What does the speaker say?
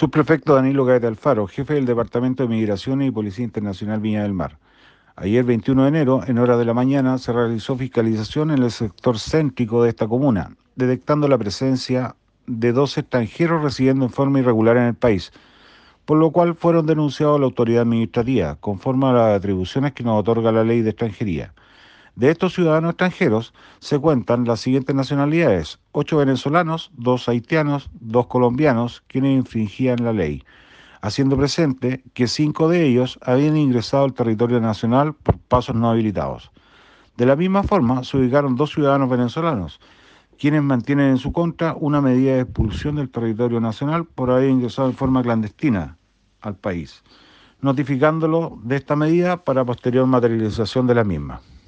Subprefecto Danilo Gaeta Alfaro, jefe del Departamento de Migraciones y Policía Internacional Viña del Mar. Ayer 21 de enero, en hora de la mañana, se realizó fiscalización en el sector céntrico de esta comuna, detectando la presencia de dos extranjeros residiendo en forma irregular en el país, por lo cual fueron denunciados a la autoridad administrativa, conforme a las atribuciones que nos otorga la ley de extranjería. De estos ciudadanos extranjeros se cuentan las siguientes nacionalidades, ocho venezolanos, dos haitianos, dos colombianos, quienes infringían la ley, haciendo presente que cinco de ellos habían ingresado al territorio nacional por pasos no habilitados. De la misma forma, se ubicaron dos ciudadanos venezolanos, quienes mantienen en su contra una medida de expulsión del territorio nacional por haber ingresado en forma clandestina al país, notificándolo de esta medida para posterior materialización de la misma.